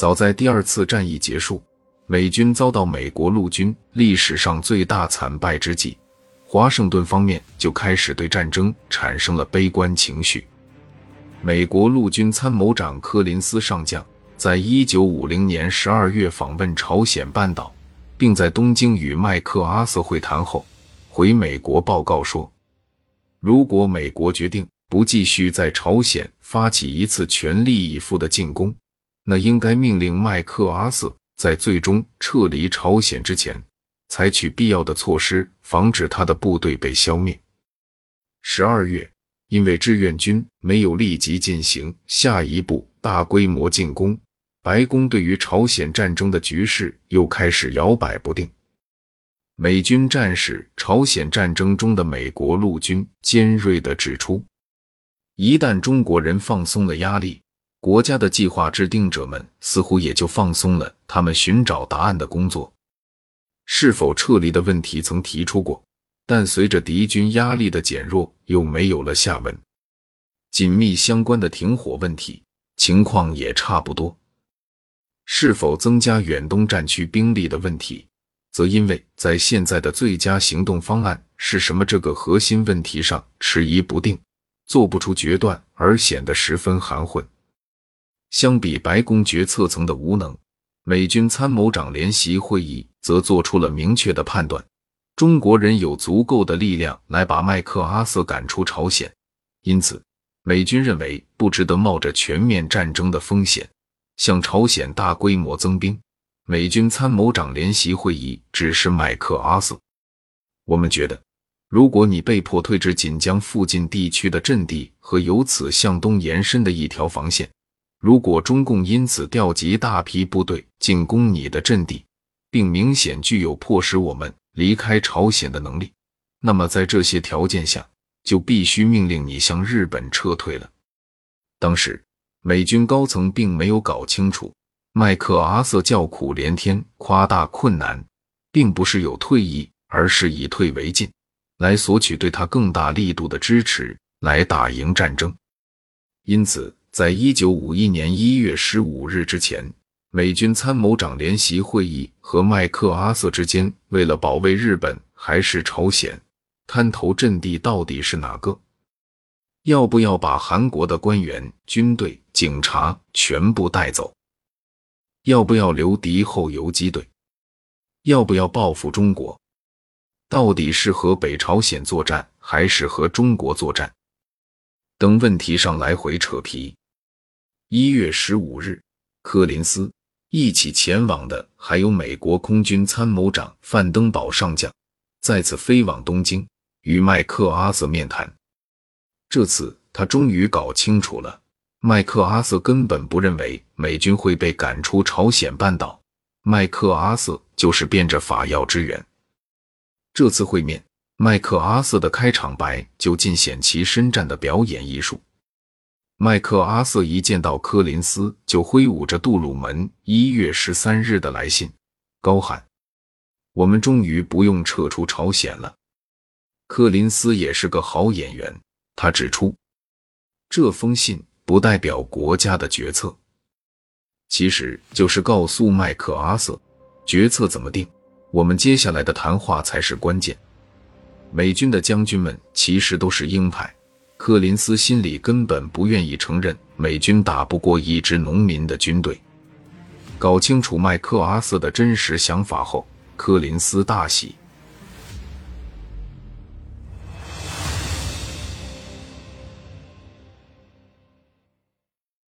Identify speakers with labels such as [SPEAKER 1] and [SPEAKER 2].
[SPEAKER 1] 早在第二次战役结束，美军遭到美国陆军历史上最大惨败之际，华盛顿方面就开始对战争产生了悲观情绪。美国陆军参谋长柯林斯上将在一九五零年十二月访问朝鲜半岛，并在东京与麦克阿瑟会谈后，回美国报告说，如果美国决定不继续在朝鲜发起一次全力以赴的进攻，那应该命令麦克阿瑟在最终撤离朝鲜之前，采取必要的措施，防止他的部队被消灭。十二月。因为志愿军没有立即进行下一步大规模进攻，白宫对于朝鲜战争的局势又开始摇摆不定。美军战士朝鲜战争中的美国陆军尖锐地指出，一旦中国人放松了压力，国家的计划制定者们似乎也就放松了他们寻找答案的工作。是否撤离的问题曾提出过。但随着敌军压力的减弱，又没有了下文。紧密相关的停火问题情况也差不多。是否增加远东战区兵力的问题，则因为在现在的最佳行动方案是什么这个核心问题上迟疑不定，做不出决断，而显得十分含混。相比白宫决策层的无能，美军参谋长联席会议则做出了明确的判断。中国人有足够的力量来把麦克阿瑟赶出朝鲜，因此美军认为不值得冒着全面战争的风险向朝鲜大规模增兵。美军参谋长联席会议指示麦克阿瑟：“我们觉得，如果你被迫退至锦江附近地区的阵地和由此向东延伸的一条防线，如果中共因此调集大批部队进攻你的阵地，并明显具有迫使我们。”离开朝鲜的能力，那么在这些条件下，就必须命令你向日本撤退了。当时美军高层并没有搞清楚，麦克阿瑟叫苦连天、夸大困难，并不是有退役，而是以退为进，来索取对他更大力度的支持，来打赢战争。因此，在一九五一年一月十五日之前。美军参谋长联席会议和麦克阿瑟之间，为了保卫日本还是朝鲜，滩头阵地到底是哪个？要不要把韩国的官员、军队、警察全部带走？要不要留敌后游击队？要不要报复中国？到底是和北朝鲜作战，还是和中国作战？等问题上来回扯皮。一月十五日，柯林斯。一起前往的还有美国空军参谋长范登堡上将，再次飞往东京与麦克阿瑟面谈。这次他终于搞清楚了，麦克阿瑟根本不认为美军会被赶出朝鲜半岛，麦克阿瑟就是变着法要支援。这次会面，麦克阿瑟的开场白就尽显其深战的表演艺术。麦克阿瑟一见到柯林斯，就挥舞着杜鲁门一月十三日的来信，高喊：“我们终于不用撤出朝鲜了。”柯林斯也是个好演员，他指出，这封信不代表国家的决策，其实就是告诉麦克阿瑟，决策怎么定，我们接下来的谈话才是关键。美军的将军们其实都是鹰派。柯林斯心里根本不愿意承认美军打不过一支农民的军队。搞清楚麦克阿瑟的真实想法后，柯林斯大喜，